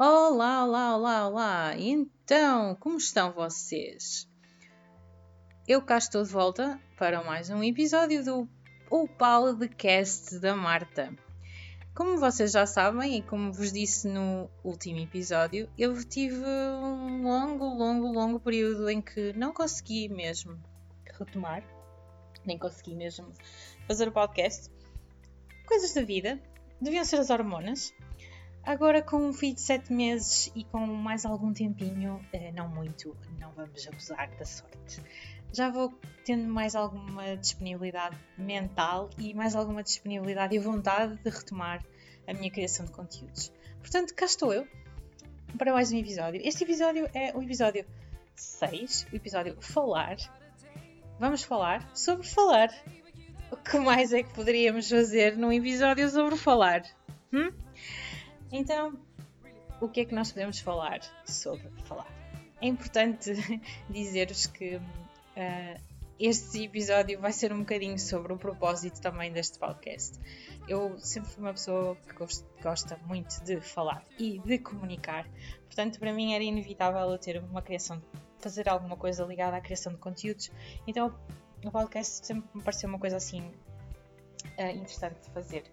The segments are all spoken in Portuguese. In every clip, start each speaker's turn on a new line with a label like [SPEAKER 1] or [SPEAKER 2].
[SPEAKER 1] Olá, olá, olá, olá! Então, como estão vocês? Eu cá estou de volta para mais um episódio do O Paulo de Cast da Marta. Como vocês já sabem e como vos disse no último episódio, eu tive um longo, longo, longo período em que não consegui mesmo retomar, nem consegui mesmo fazer o podcast. Coisas da vida, deviam ser as hormonas, Agora, com um filho de 7 meses e com mais algum tempinho, eh, não muito, não vamos abusar da sorte, já vou tendo mais alguma disponibilidade mental e mais alguma disponibilidade e vontade de retomar a minha criação de conteúdos. Portanto, cá estou eu para mais um episódio. Este episódio é o episódio 6, o episódio Falar. Vamos falar sobre falar. O que mais é que poderíamos fazer num episódio sobre falar? Hum? Então, o que é que nós podemos falar sobre falar? É importante dizer-vos que uh, este episódio vai ser um bocadinho sobre o propósito também deste podcast. Eu sempre fui uma pessoa que gosta muito de falar e de comunicar, portanto, para mim era inevitável eu ter uma criação, fazer alguma coisa ligada à criação de conteúdos. Então, o podcast sempre me pareceu uma coisa assim uh, interessante de fazer.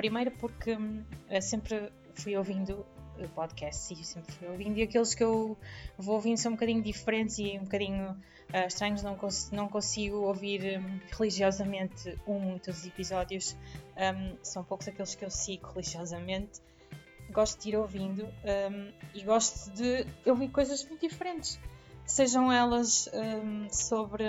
[SPEAKER 1] Primeiro porque uh, sempre fui ouvindo podcasts e sempre fui ouvindo e aqueles que eu vou ouvindo são um bocadinho diferentes e um bocadinho uh, estranhos, não, cons não consigo ouvir um, religiosamente um dos episódios, um, são poucos aqueles que eu sigo religiosamente. Gosto de ir ouvindo um, e gosto de ouvir coisas muito diferentes, sejam elas hum, sobre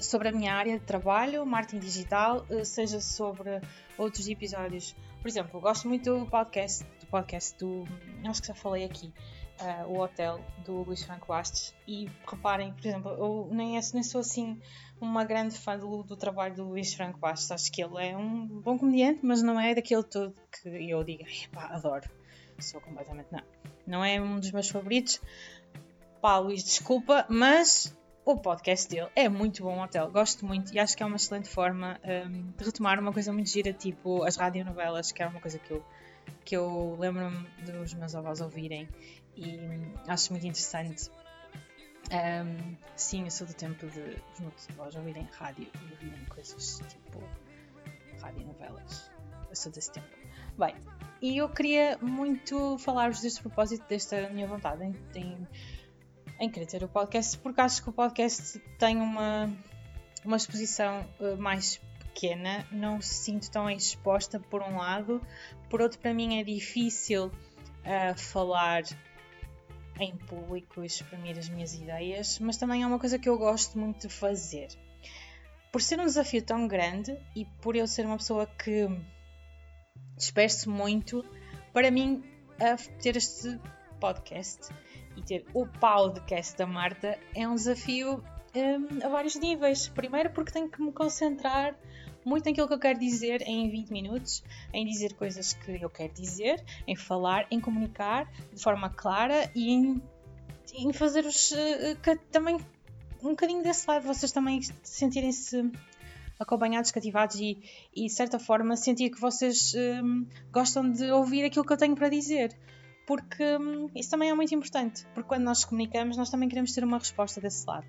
[SPEAKER 1] sobre a minha área de trabalho, marketing digital, eh, seja sobre outros episódios. Por exemplo, eu gosto muito do podcast, do podcast do, acho que já falei aqui, uh, o Hotel, do Luís Franco Bastos. E reparem, por exemplo, eu nem, nem sou assim uma grande fã do, do trabalho do Luís Franco Bastos. Acho que ele é um bom comediante, mas não é daquele todo que eu diga, pá, adoro. Sou completamente não. Não é um dos meus favoritos. Pá, Luís, desculpa, mas o podcast dele é muito bom, hotel. Gosto muito e acho que é uma excelente forma um, de retomar uma coisa muito gira, tipo as radionovelas, que era uma coisa que eu, que eu lembro-me dos meus avós ouvirem e hum, acho muito interessante. Um, sim, eu sou do tempo de os meus avós ouvirem rádio e ouvirem coisas tipo radionovelas. Eu sou desse tempo. Bem, e eu queria muito falar-vos deste propósito, desta minha vontade em, em em querer ter o podcast, porque acho que o podcast tem uma, uma exposição uh, mais pequena, não se sinto tão exposta por um lado, por outro, para mim é difícil uh, falar em público e exprimir as minhas ideias, mas também é uma coisa que eu gosto muito de fazer. Por ser um desafio tão grande e por eu ser uma pessoa que disperso muito, para mim, ter este podcast e ter o podcast da Marta é um desafio um, a vários níveis. Primeiro, porque tenho que me concentrar muito naquilo que eu quero dizer em 20 minutos, em dizer coisas que eu quero dizer, em falar, em comunicar de forma clara e em, em fazer-vos uh, também um bocadinho desse lado, vocês também sentirem-se acompanhados, cativados e, e de certa forma sentir que vocês um, gostam de ouvir aquilo que eu tenho para dizer porque hum, isso também é muito importante, porque quando nós comunicamos, nós também queremos ter uma resposta desse lado.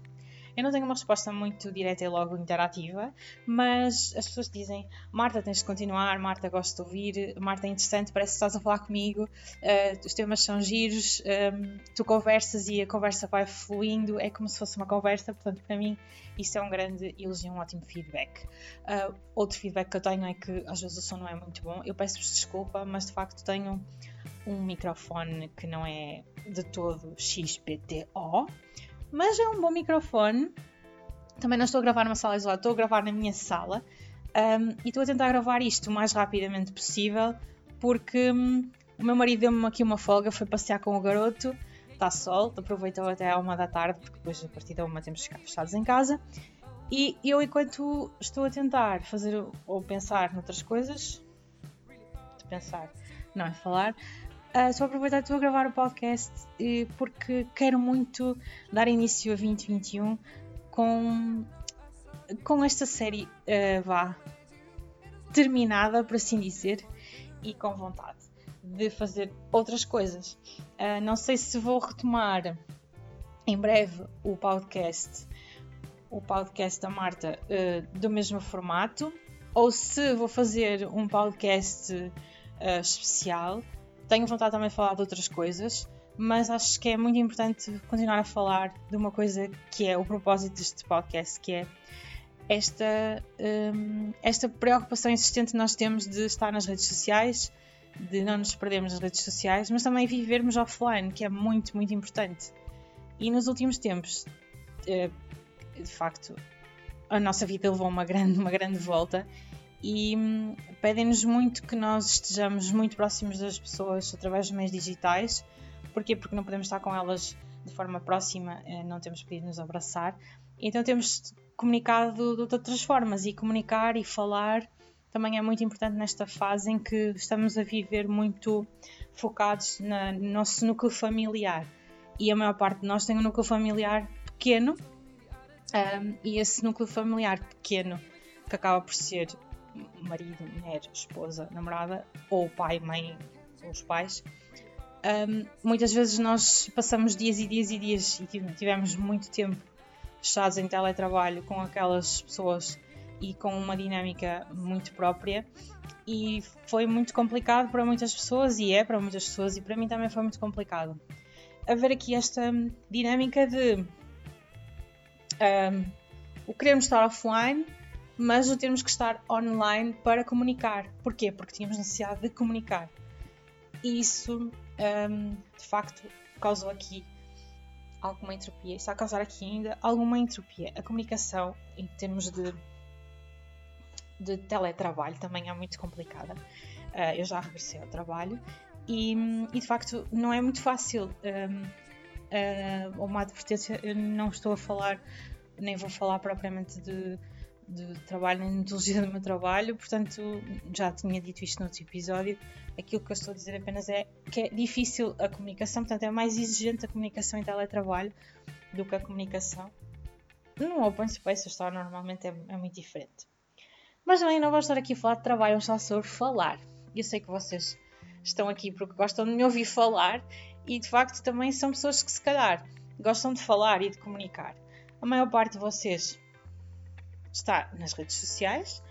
[SPEAKER 1] Eu não tenho uma resposta muito direta e logo interativa, mas as pessoas dizem: Marta, tens de continuar, Marta, gosto de ouvir, Marta, é interessante, parece que estás a falar comigo, uh, os temas são giros, um, tu conversas e a conversa vai fluindo, é como se fosse uma conversa, portanto, para mim, isso é um grande elogio, um ótimo feedback. Uh, outro feedback que eu tenho é que às vezes o som não é muito bom, eu peço-vos desculpa, mas de facto tenho um microfone que não é de todo XPTO mas é um bom microfone. Também não estou a gravar numa sala isolada, estou a gravar na minha sala um, e estou a tentar gravar isto o mais rapidamente possível porque um, o meu marido deu-me aqui uma folga, foi passear com o garoto, está sol, aproveitou até à uma da tarde, porque depois a partir da uma temos que ficar fechados em casa. E eu, enquanto estou a tentar fazer ou pensar noutras coisas, de pensar, não é falar, Uh, só aproveitar que estou a gravar o podcast uh, porque quero muito dar início a 2021 com, com esta série uh, vá terminada, por assim dizer, e com vontade. de fazer outras coisas. Uh, não sei se vou retomar em breve o podcast, o podcast da Marta, do mesmo formato, ou se vou fazer um podcast especial. Tenho vontade também de falar de outras coisas, mas acho que é muito importante continuar a falar de uma coisa que é o propósito deste podcast, que é esta, um, esta preocupação insistente que nós temos de estar nas redes sociais, de não nos perdermos nas redes sociais, mas também vivermos offline, que é muito, muito importante. E nos últimos tempos, eh, de facto, a nossa vida levou uma grande, uma grande volta e hum, pedem-nos muito que nós estejamos muito próximos das pessoas através dos meios digitais. Porquê? Porque não podemos estar com elas de forma próxima, eh, não temos podido nos abraçar. Então temos comunicado de outras formas e comunicar e falar também é muito importante nesta fase em que estamos a viver muito focados na, no nosso núcleo familiar. E a maior parte de nós tem um núcleo familiar pequeno, um, e esse núcleo familiar pequeno, que acaba por ser marido, mulher, esposa, namorada, ou pai, mãe, ou os pais, um, muitas vezes nós passamos dias e dias e dias e tivemos muito tempo fechados em teletrabalho com aquelas pessoas e com uma dinâmica muito própria. E foi muito complicado para muitas pessoas e é para muitas pessoas e para mim também foi muito complicado. Haver aqui esta dinâmica de um, o queremos estar offline mas o termos que estar online para comunicar porquê? porque tínhamos necessidade de comunicar e isso um, de facto causou aqui alguma entropia, está a causar aqui ainda alguma entropia. A comunicação, em termos de de teletrabalho também é muito complicada. Uh, eu já regressei ao trabalho e, e, de facto não é muito fácil. Um, uh, uma advertência, eu não estou a falar, nem vou falar propriamente de, de trabalho, de metodologia do meu trabalho, portanto já tinha dito isto no outro episódio. Aquilo que eu estou a dizer apenas é que é difícil a comunicação, portanto é mais exigente a comunicação em teletrabalho do que a comunicação no open space. A história normalmente é, é muito diferente. Mas também não vamos estar aqui a falar de trabalho, vamos só sobre falar. Eu sei que vocês estão aqui porque gostam de me ouvir falar e de facto também são pessoas que se calhar gostam de falar e de comunicar. A maior parte de vocês está nas redes sociais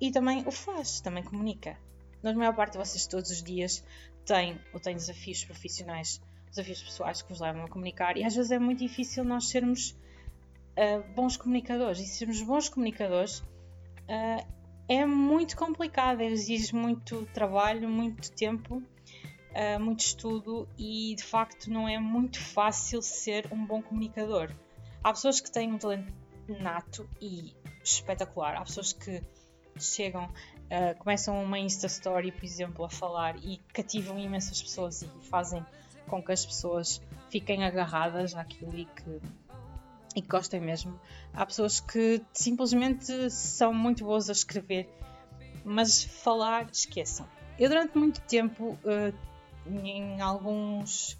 [SPEAKER 1] e também o faz, também comunica. Na maior parte de vocês todos os dias têm ou têm desafios profissionais, desafios pessoais que vos levam a comunicar e às vezes é muito difícil nós sermos uh, bons comunicadores e sermos bons comunicadores uh, é muito complicado, exige muito trabalho, muito tempo, uh, muito estudo e de facto não é muito fácil ser um bom comunicador. Há pessoas que têm um talento nato e espetacular, há pessoas que chegam, uh, começam uma Insta Story, por exemplo, a falar e cativam imensas pessoas e fazem com que as pessoas fiquem agarradas àquilo e que e que gostem mesmo. Há pessoas que simplesmente são muito boas a escrever, mas falar, esqueçam. Eu, durante muito tempo, uh, em alguns.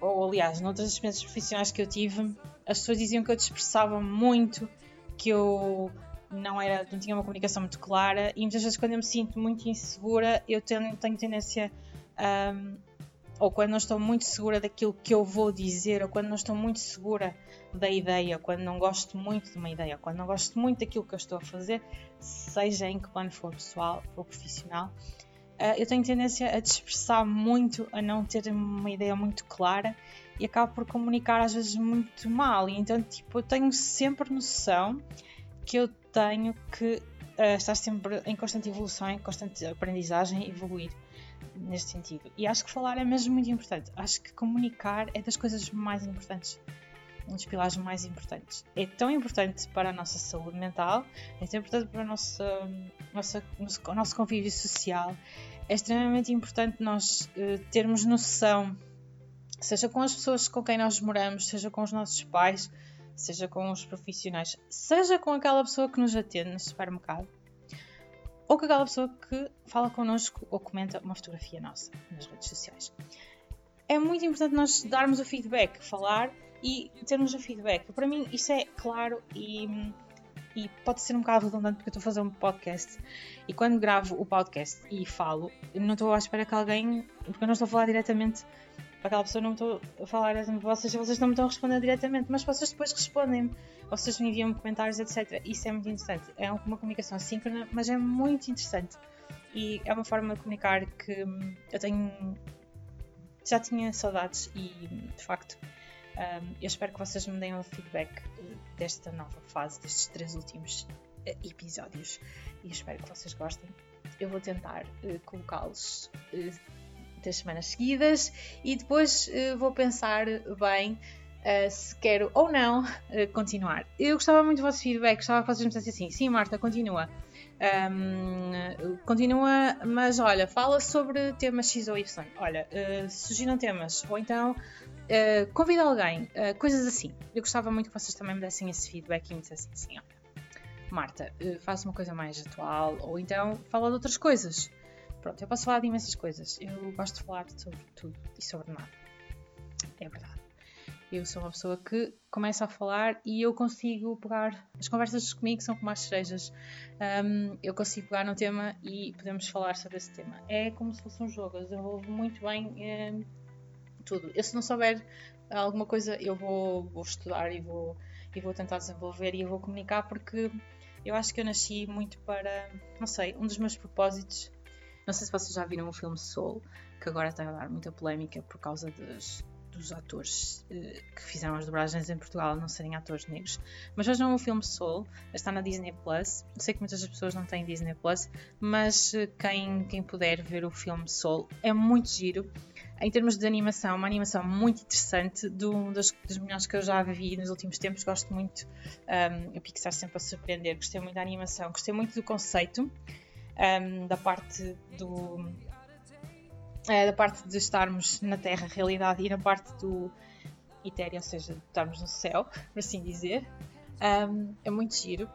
[SPEAKER 1] Ou aliás, noutras experiências profissionais que eu tive, as pessoas diziam que eu dispersava muito, que eu não, era, não tinha uma comunicação muito clara, e muitas vezes, quando eu me sinto muito insegura, eu tenho, tenho tendência. Um, ou quando não estou muito segura daquilo que eu vou dizer, ou quando não estou muito segura da ideia, quando não gosto muito de uma ideia, quando não gosto muito daquilo que eu estou a fazer, seja em que plano for pessoal ou profissional, uh, eu tenho tendência a dispersar muito, a não ter uma ideia muito clara e acabo por comunicar às vezes muito mal. E então, tipo, eu tenho sempre noção que eu tenho que uh, estar sempre em constante evolução, em constante aprendizagem evoluir neste sentido. E acho que falar é mesmo muito importante. Acho que comunicar é das coisas mais importantes. Um dos pilares mais importantes. É tão importante para a nossa saúde mental, é tão importante para o nosso, nossa, o nosso convívio social. É extremamente importante nós uh, termos noção, seja com as pessoas com quem nós moramos, seja com os nossos pais, seja com os profissionais, seja com aquela pessoa que nos atende no supermercado ou com aquela pessoa que fala connosco ou comenta uma fotografia nossa nas redes sociais. É muito importante nós darmos o feedback, falar e termos o feedback. Para mim, isso é claro e, e pode ser um bocado redundante porque eu estou a fazer um podcast e quando gravo o podcast e falo, não estou à espera que alguém, porque eu não estou a falar diretamente para aquela pessoa, não estou a falar, vocês, vocês não me estão a responder diretamente, mas vocês depois respondem-me, vocês me enviam comentários, etc. Isso é muito interessante. É uma comunicação assíncrona, mas é muito interessante e é uma forma de comunicar que hum, eu tenho. Já tinha saudades e de facto um, eu espero que vocês me deem um feedback eh, desta nova fase, destes três últimos uh, episódios e espero que vocês gostem. Eu vou tentar uh, colocá-los uh, três semanas seguidas e depois vou pensar bem se quero ou não continuar. Eu gostava muito do vosso feedback, gostava que vocês me dissessem assim: sim, Marta, continua. Um, continua, mas olha, fala sobre temas X ou Y. Olha, uh, surgiram temas, ou então uh, convida alguém, uh, coisas assim. Eu gostava muito que vocês também me dessem esse feedback e me dissessem assim: olha, Marta, uh, uma coisa mais atual, ou então fala de outras coisas. Pronto, eu posso falar de imensas coisas. Eu gosto de falar sobre tudo e sobre nada. É verdade. Eu sou uma pessoa que começa a falar e eu consigo pegar. As conversas comigo são como as cerejas. Um, eu consigo pegar no tema e podemos falar sobre esse tema. É como se fosse um jogo, eu desenvolvo muito bem um, tudo. Eu, se não souber alguma coisa, eu vou, vou estudar e vou, e vou tentar desenvolver e eu vou comunicar porque eu acho que eu nasci muito para. Não sei, um dos meus propósitos. Não sei se vocês já viram o filme Soul, que agora está a dar muita polémica por causa das dos atores uh, que fizeram as dobragens em Portugal não serem atores negros. Mas vejam o filme Soul, está na Disney Plus. Sei que muitas pessoas não têm Disney Plus, mas uh, quem, quem puder ver o filme Soul é muito giro. Em termos de animação, uma animação muito interessante, do, das, das melhores que eu já vi nos últimos tempos. Gosto muito, um, a Pixar sempre a surpreender. Gostei muito da animação, gostei muito do conceito, um, da parte do, é, da parte de estarmos na Terra, realidade, e na parte do etéreo, ou seja, de estarmos no céu, por assim dizer. Um, é muito giro.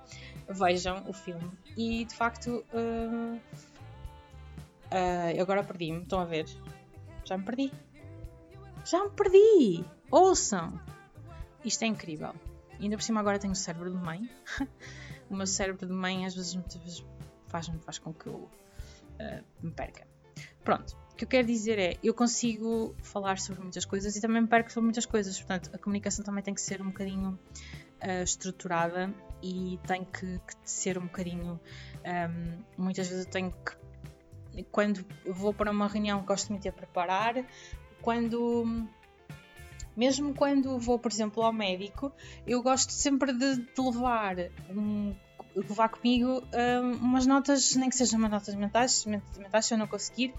[SPEAKER 1] Vejam o filme. E de facto, uh, uh, agora perdi-me. Estão a ver? Já me perdi. Já me perdi! Ouçam! Isto é incrível. E ainda por cima agora tenho o cérebro de mãe. o meu cérebro de mãe às vezes, vezes faz, faz com que eu uh, me perca. Pronto. O que eu quero dizer é, eu consigo falar sobre muitas coisas e também me perco sobre muitas coisas, portanto, a comunicação também tem que ser um bocadinho uh, estruturada e tem que, que ser um bocadinho. Um, ehm, muitas vezes eu tenho que. Quando vou para uma reunião, gosto muito de preparar. Quando. Mesmo quando vou, por exemplo, ao médico, eu gosto sempre de, de levar um, levar comigo um, umas notas, nem que sejam umas notas mentais, mentais se eu não conseguir,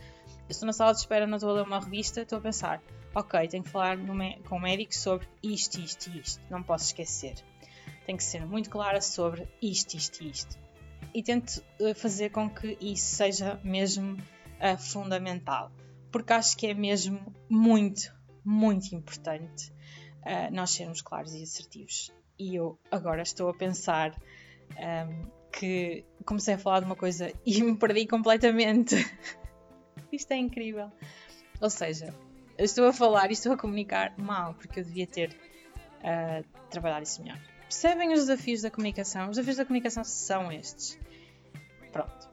[SPEAKER 1] eu estou na sala de espera, não estou a ler uma revista, estou a pensar, ok, tenho que falar com o médico sobre isto, isto e isto, não posso esquecer. Tenho que ser muito clara sobre isto, isto e isto. E tento eh, fazer com que isso seja mesmo uh, fundamental, porque acho que é mesmo muito, muito importante uh, nós sermos claros e assertivos. E eu agora estou a pensar um, que comecei a falar de uma coisa e me perdi completamente. Isto é incrível. Ou seja, eu estou a falar e estou a comunicar mal, porque eu devia ter uh, trabalhado isso melhor. Percebem os desafios da comunicação? Os desafios da comunicação são estes. Pronto.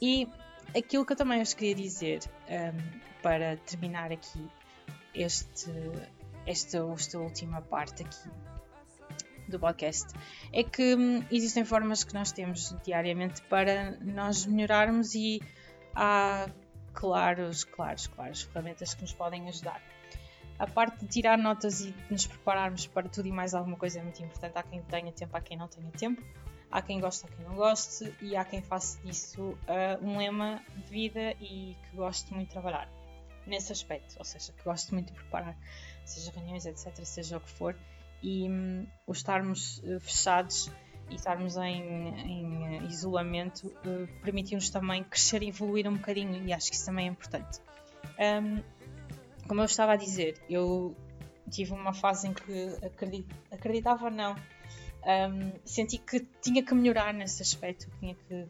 [SPEAKER 1] E aquilo que eu também vos queria dizer um, para terminar aqui este, esta, esta última parte aqui do podcast é que hum, existem formas que nós temos diariamente para nós melhorarmos e há claros, claros, claros ferramentas que nos podem ajudar. A parte de tirar notas e nos prepararmos para tudo e mais alguma coisa é muito importante. Há quem tenha tempo, há quem não tenha tempo. Há quem goste, há quem não goste. E há quem faça disso uh, um lema de vida e que goste muito de trabalhar nesse aspecto. Ou seja, que goste muito de preparar, seja reuniões, etc., seja o que for. E um, o estarmos uh, fechados e estarmos em, em isolamento uh, permitiu-nos também crescer e evoluir um bocadinho e acho que isso também é importante. Um, como eu estava a dizer, eu tive uma fase em que acredit, acreditava não, um, senti que tinha que melhorar nesse aspecto, tinha que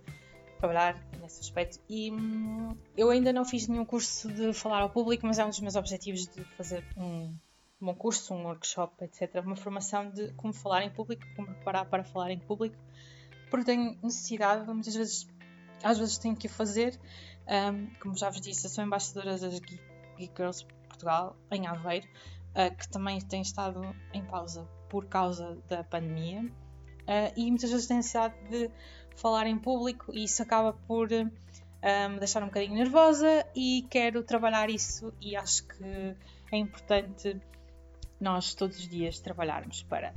[SPEAKER 1] trabalhar nesse aspecto e hum, eu ainda não fiz nenhum curso de falar ao público, mas é um dos meus objetivos de fazer um um curso, um workshop, etc. Uma formação de como falar em público, como preparar para falar em público. porque tenho necessidade, muitas vezes, às vezes tenho que o fazer. Um, como já vos disse, eu sou embaixadora das Geek, Geek Girls Portugal, em Aveiro, uh, que também tem estado em pausa por causa da pandemia. Uh, e muitas vezes tenho necessidade de falar em público e isso acaba por me deixar um bocadinho nervosa e quero trabalhar isso e acho que é importante nós todos os dias trabalharmos para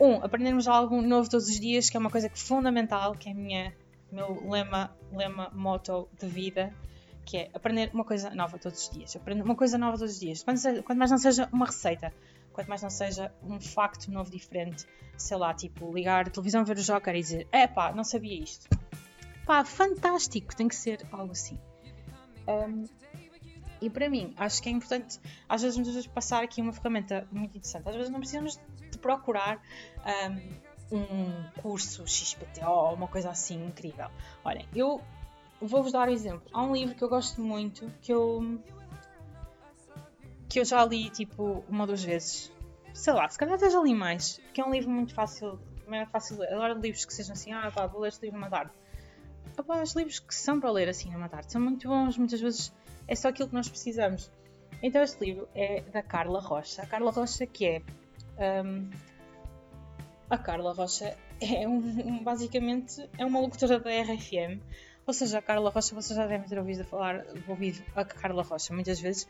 [SPEAKER 1] um, aprendermos algo novo todos os dias, que é uma coisa que é fundamental, que é minha meu lema, lema, motto de vida, que é aprender uma coisa nova todos os dias. Aprender uma coisa nova todos os dias. Quanto mais não seja uma receita, quanto mais não seja um facto novo diferente, sei lá, tipo ligar a televisão, ver o Joker e dizer: é pá, não sabia isto. Pá, fantástico, tem que ser algo assim. Um, e para mim, acho que é importante, às vezes, muitas vezes, passar aqui uma ferramenta muito interessante. Às vezes não precisamos de procurar um, um curso XPTO ou uma coisa assim incrível. Olhem, eu vou-vos dar um exemplo. Há um livro que eu gosto muito que eu que eu já li tipo uma ou duas vezes. Sei lá, se calhar até já li mais, porque é um livro muito fácil, também é fácil ler. Adoro livros que sejam assim, ah pá, vou ler este livro numa tarde. Ah, os livros que são para ler assim numa tarde são muito bons, muitas vezes é só aquilo que nós precisamos. Então este livro é da Carla Rocha. A Carla Rocha que é um, a Carla Rocha é um, basicamente é uma locutora da RFM. Ou seja, a Carla Rocha, vocês já devem ter ouvido falar, ouvido a Carla Rocha muitas vezes.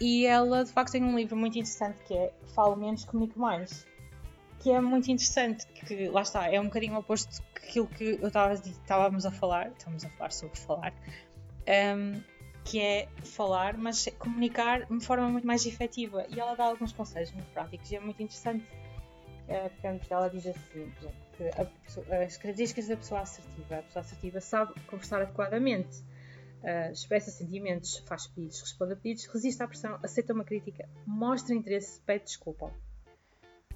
[SPEAKER 1] E ela, de facto, tem um livro muito interessante que é Falo Menos, Comunico Mais. Que é muito interessante, que lá está, é um bocadinho oposto daquilo que eu estávamos a falar, estamos a falar sobre falar, um, que é falar, mas comunicar de forma muito mais efetiva. E ela dá alguns conselhos muito práticos e é muito interessante. É, porque ela diz assim, que a, as características da pessoa assertiva. A pessoa assertiva sabe conversar adequadamente, uh, expressa sentimentos, faz pedidos, responde a pedidos, resiste à pressão, aceita uma crítica, mostra interesse, pede desculpa.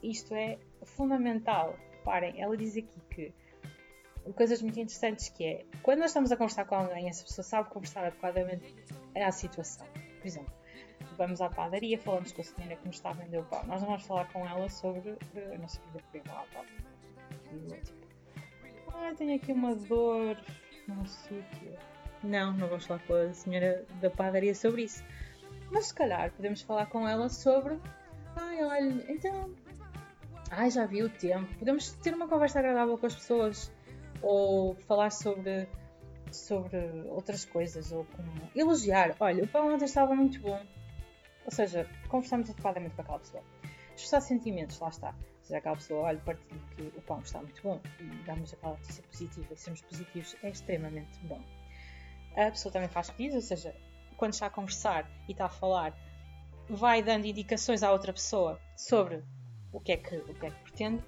[SPEAKER 1] Isto é fundamental. Parem, ela diz aqui que coisas muito interessantes que é quando nós estamos a conversar com alguém, essa pessoa sabe conversar adequadamente à situação. Por exemplo, vamos à padaria, falamos com a senhora que nos está a vender o pão. Nós não vamos falar com ela sobre a nossa vida privada. Tipo, ah, tenho aqui uma dor num sítio. Não, não vamos falar com a senhora da padaria sobre isso. Mas se calhar podemos falar com ela sobre. Ai, olha, então. Ai, já vi o tempo. Podemos ter uma conversa agradável com as pessoas ou falar sobre, sobre outras coisas, ou como elogiar. Olha, o pão ontem estava muito bom. Ou seja, conversamos adequadamente com aquela pessoa. Expressar sentimentos, lá está. Ou seja, aquela pessoa, olha, partilhe que o pão está muito bom e damos aquela notícia positiva e sermos positivos é extremamente bom. A pessoa também faz pedidos, ou seja, quando está a conversar e está a falar, vai dando indicações à outra pessoa sobre o que é que, o que, é que pretende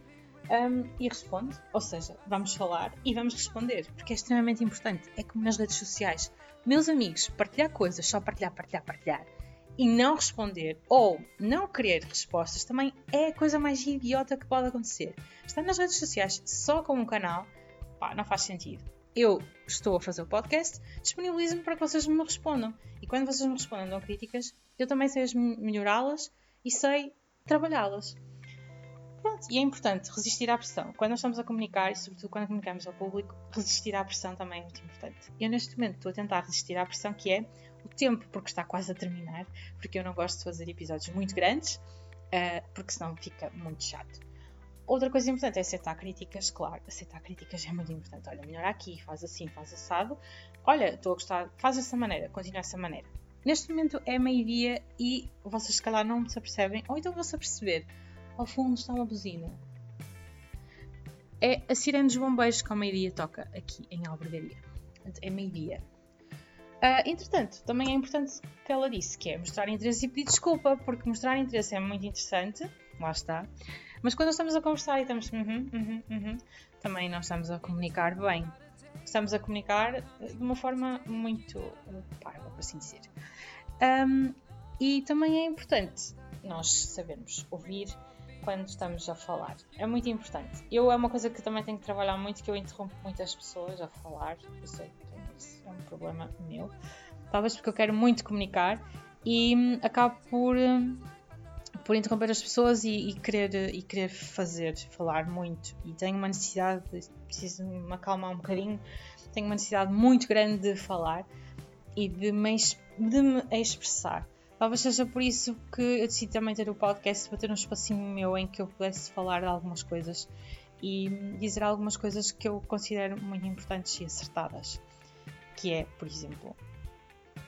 [SPEAKER 1] um, e responde. Ou seja, vamos falar e vamos responder, porque é extremamente importante. É como nas redes sociais. Meus amigos, partilhar coisas, só partilhar, partilhar, partilhar e não responder ou não querer respostas também é a coisa mais idiota que pode acontecer. Estar nas redes sociais só com um canal, pá, não faz sentido. Eu estou a fazer o podcast, disponibilizo-me para que vocês me respondam. E quando vocês me respondam, dão críticas, eu também sei melhorá-las e sei trabalhá-las. Pronto, e é importante resistir à pressão. Quando nós estamos a comunicar, e sobretudo quando comunicamos ao público, resistir à pressão também é muito importante. Eu neste momento estou a tentar resistir à pressão que é o tempo, porque está quase a terminar, porque eu não gosto de fazer episódios muito grandes, uh, porque senão fica muito chato. Outra coisa importante é aceitar críticas, claro, aceitar críticas é muito importante. Olha, melhor aqui, faz assim, faz assado. Olha, estou a gostar, faz dessa maneira, continua dessa maneira. Neste momento é meio-dia e vocês se calhar não se apercebem, ou então vão-se aperceber ao fundo está uma buzina. É a sirene dos bombeiros que ao meio-dia toca aqui em Albergaria. É meio-dia. Uh, entretanto, também é importante o que ela disse, que é mostrar interesse e pedir desculpa, porque mostrar interesse é muito interessante, lá está. Mas quando estamos a conversar e estamos uhum, uhum, uhum, também não estamos a comunicar bem. Estamos a comunicar de uma forma muito uh, parva, por assim dizer. Um, e também é importante nós sabermos ouvir quando estamos a falar. É muito importante. Eu é uma coisa que também tenho que trabalhar muito, que eu interrompo muitas pessoas a falar. Eu sei que isso é um problema meu. Talvez porque eu quero muito comunicar e hum, acabo por, hum, por interromper as pessoas e, e, querer, e querer fazer, falar muito. E tenho uma necessidade, preciso me acalmar um bocadinho, tenho uma necessidade muito grande de falar e de me, de me expressar. Talvez seja por isso que eu decidi também ter o podcast para ter um espacinho meu em que eu pudesse falar de algumas coisas e dizer algumas coisas que eu considero muito importantes e acertadas. Que é, por exemplo,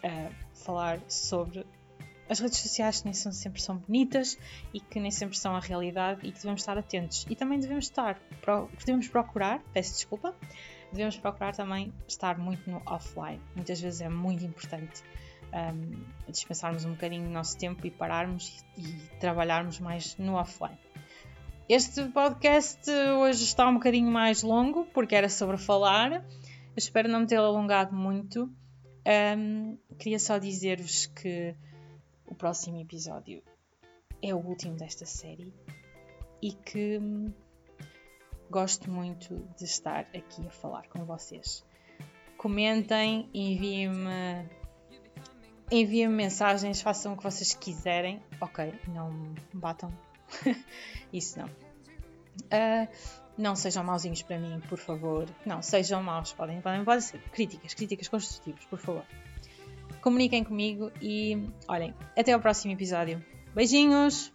[SPEAKER 1] uh, falar sobre as redes sociais que nem sempre são bonitas e que nem sempre são a realidade e que devemos estar atentos. E também devemos estar, devemos procurar, peço desculpa, devemos procurar também estar muito no offline. Muitas vezes é muito importante um, dispensarmos um bocadinho o nosso tempo e pararmos e, e trabalharmos mais no offline. Este podcast hoje está um bocadinho mais longo porque era sobre falar. Eu espero não me ter alongado muito. Um, queria só dizer-vos que o próximo episódio é o último desta série e que hum, gosto muito de estar aqui a falar com vocês. Comentem, enviem-me enviem mensagens, façam o que vocês quiserem. Ok, não batam. Isso não. Uh, não sejam mauzinhos para mim, por favor. Não, sejam maus. Podem, podem, podem ser críticas, críticas construtivas, por favor comuniquem comigo e olhem, até ao próximo episódio. Beijinhos!